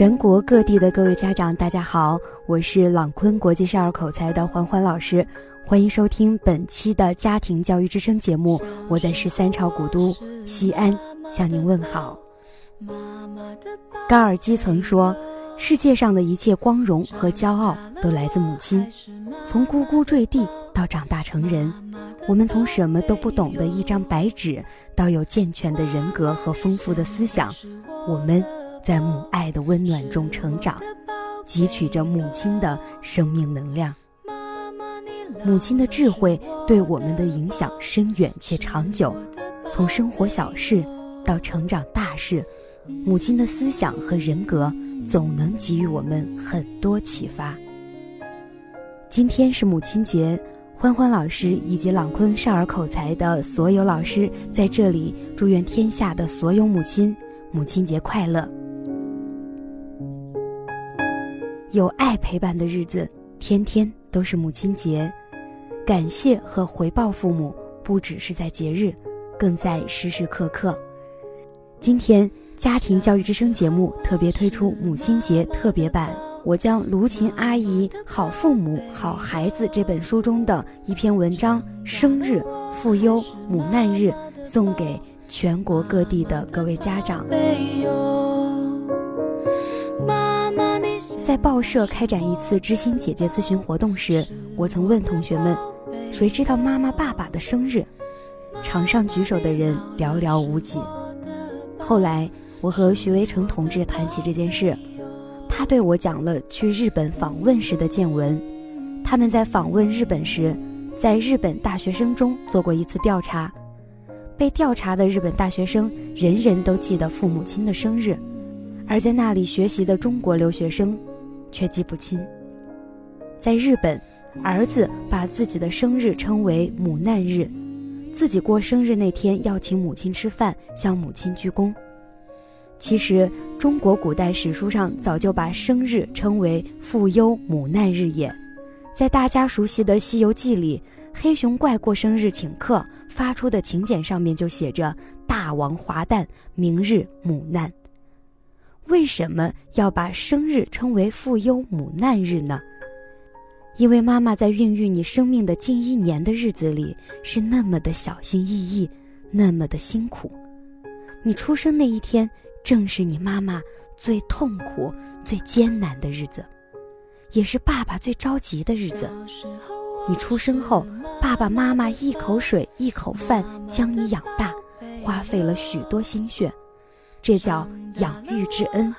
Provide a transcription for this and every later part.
全国各地的各位家长，大家好，我是朗坤国际少儿口才的环环老师，欢迎收听本期的家庭教育之声节目。我在十三朝古都西安向您问好。高尔基曾说：“世界上的一切光荣和骄傲都来自母亲。从呱呱坠地到长大成人，我们从什么都不懂的一张白纸，到有健全的人格和丰富的思想，我们。”在母爱的温暖中成长，汲取着母亲的生命能量。母亲的智慧对我们的影响深远且长久，从生活小事到成长大事，母亲的思想和人格总能给予我们很多启发。今天是母亲节，欢欢老师以及朗坤少儿口才的所有老师在这里祝愿天下的所有母亲母亲节快乐。有爱陪伴的日子，天天都是母亲节。感谢和回报父母，不只是在节日，更在时时刻刻。今天家庭教育之声节目特别推出母亲节特别版，我将卢琴阿姨《好父母好孩子》这本书中的一篇文章《生日父忧母难日》送给全国各地的各位家长。在报社开展一次知心姐姐咨询活动时，我曾问同学们：“谁知道妈妈、爸爸的生日？”场上举手的人寥寥无几。后来，我和徐维成同志谈起这件事，他对我讲了去日本访问时的见闻。他们在访问日本时，在日本大学生中做过一次调查，被调查的日本大学生人人都记得父母亲的生日，而在那里学习的中国留学生。却记不清。在日本，儿子把自己的生日称为母难日，自己过生日那天要请母亲吃饭，向母亲鞠躬。其实，中国古代史书上早就把生日称为父忧母难日也。在大家熟悉的《西游记》里，黑熊怪过生日请客发出的请柬上面就写着“大王华诞，明日母难”。为什么要把生日称为父忧母难日呢？因为妈妈在孕育你生命的近一年的日子里是那么的小心翼翼，那么的辛苦。你出生那一天正是你妈妈最痛苦、最艰难的日子，也是爸爸最着急的日子。你出生后，爸爸妈妈一口水一口饭将你养大，花费了许多心血。这叫养育之恩，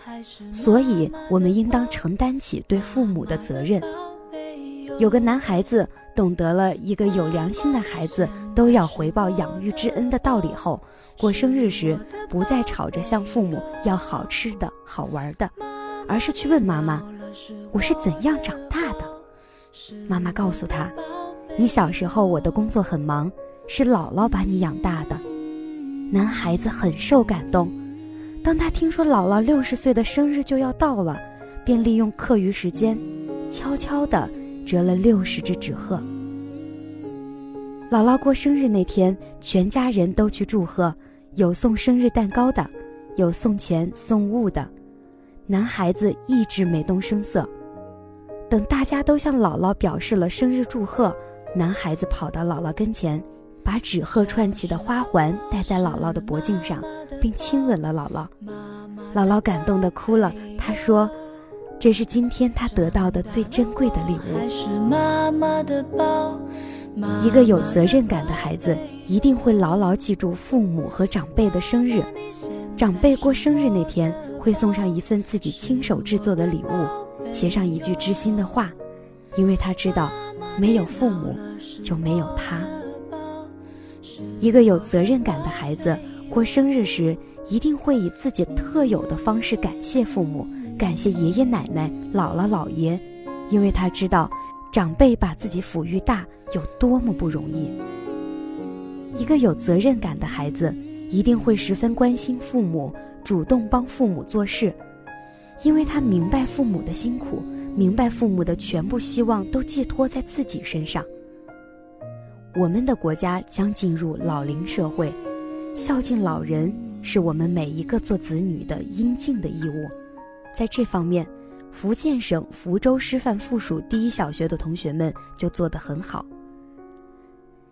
所以我们应当承担起对父母的责任。有个男孩子懂得了一个有良心的孩子都要回报养育之恩的道理后，过生日时不再吵着向父母要好吃的好玩的，而是去问妈妈：“我是怎样长大的？”妈妈告诉他：“你小时候我的工作很忙，是姥姥把你养大的。”男孩子很受感动。当他听说姥姥六十岁的生日就要到了，便利用课余时间，悄悄地折了六十只纸鹤。姥姥过生日那天，全家人都去祝贺，有送生日蛋糕的，有送钱送物的。男孩子一直没动声色。等大家都向姥姥表示了生日祝贺，男孩子跑到姥姥跟前。把纸鹤串起的花环戴在姥姥的脖颈上，并亲吻了姥姥。姥姥感动的哭了。她说：“这是今天她得到的最珍贵的礼物。”一个有责任感的孩子一定会牢牢记住父母和长辈的生日。长辈过生日那天会送上一份自己亲手制作的礼物，写上一句知心的话，因为他知道，没有父母就没有他。一个有责任感的孩子过生日时，一定会以自己特有的方式感谢父母，感谢爷爷奶奶、姥姥姥爷，因为他知道长辈把自己抚育大有多么不容易。一个有责任感的孩子一定会十分关心父母，主动帮父母做事，因为他明白父母的辛苦，明白父母的全部希望都寄托在自己身上。我们的国家将进入老龄社会，孝敬老人是我们每一个做子女的应尽的义务。在这方面，福建省福州师范附属第一小学的同学们就做得很好。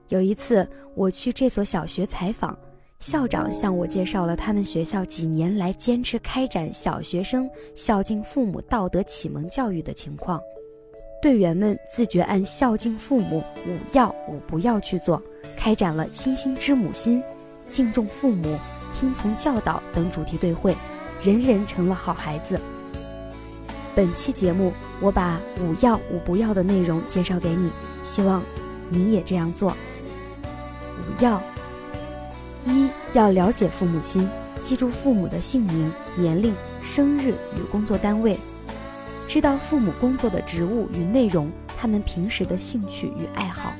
有一次，我去这所小学采访，校长向我介绍了他们学校几年来坚持开展小学生孝敬父母道德启蒙教育的情况。队员们自觉按孝敬父母五要五不要去做，开展了星星知母心、敬重父母、听从教导等主题对会，人人成了好孩子。本期节目，我把五要五不要的内容介绍给你，希望你也这样做。五要：一要了解父母亲，记住父母的姓名、年龄、生日与工作单位。知道父母工作的职务与内容，他们平时的兴趣与爱好。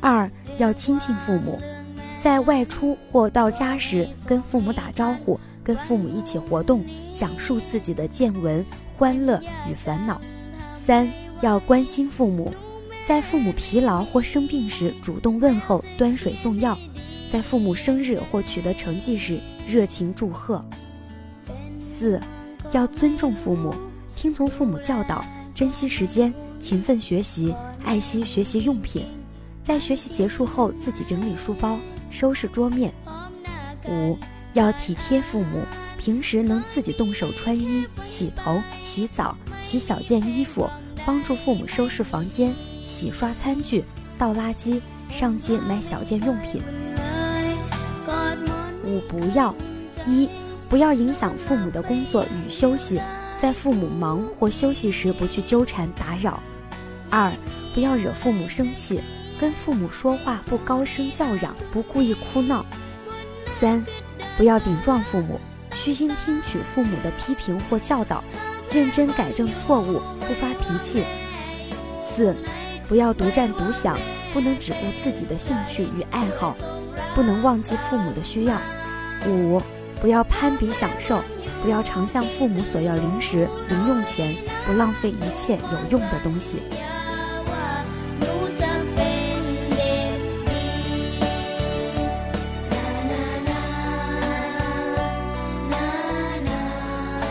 二要亲近父母，在外出或到家时跟父母打招呼，跟父母一起活动，讲述自己的见闻、欢乐与烦恼。三要关心父母，在父母疲劳或生病时主动问候、端水送药，在父母生日或取得成绩时热情祝贺。四要尊重父母。听从父母教导，珍惜时间，勤奋学习，爱惜学习用品，在学习结束后自己整理书包，收拾桌面。五要体贴父母，平时能自己动手穿衣、洗头、洗澡、洗小件衣服，帮助父母收拾房间、洗刷餐具、倒垃圾，上街买小件用品。五不要：一不要影响父母的工作与休息。在父母忙或休息时，不去纠缠打扰；二，不要惹父母生气，跟父母说话不高声叫嚷，不故意哭闹；三，不要顶撞父母，虚心听取父母的批评或教导，认真改正错误，不发脾气；四，不要独占独享，不能只顾自己的兴趣与爱好，不能忘记父母的需要；五，不要攀比享受。不要常向父母索要零食、零用钱，不浪费一切有用的东西。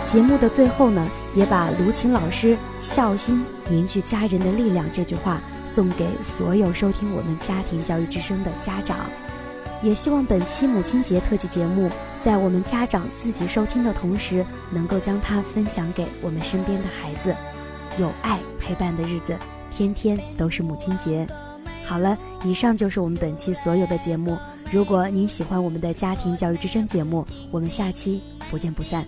节目的最后呢，也把卢琴老师“孝心凝聚家人的力量”这句话送给所有收听我们家庭教育之声的家长。也希望本期母亲节特辑节目，在我们家长自己收听的同时，能够将它分享给我们身边的孩子。有爱陪伴的日子，天天都是母亲节。好了，以上就是我们本期所有的节目。如果您喜欢我们的家庭教育之声节目，我们下期不见不散。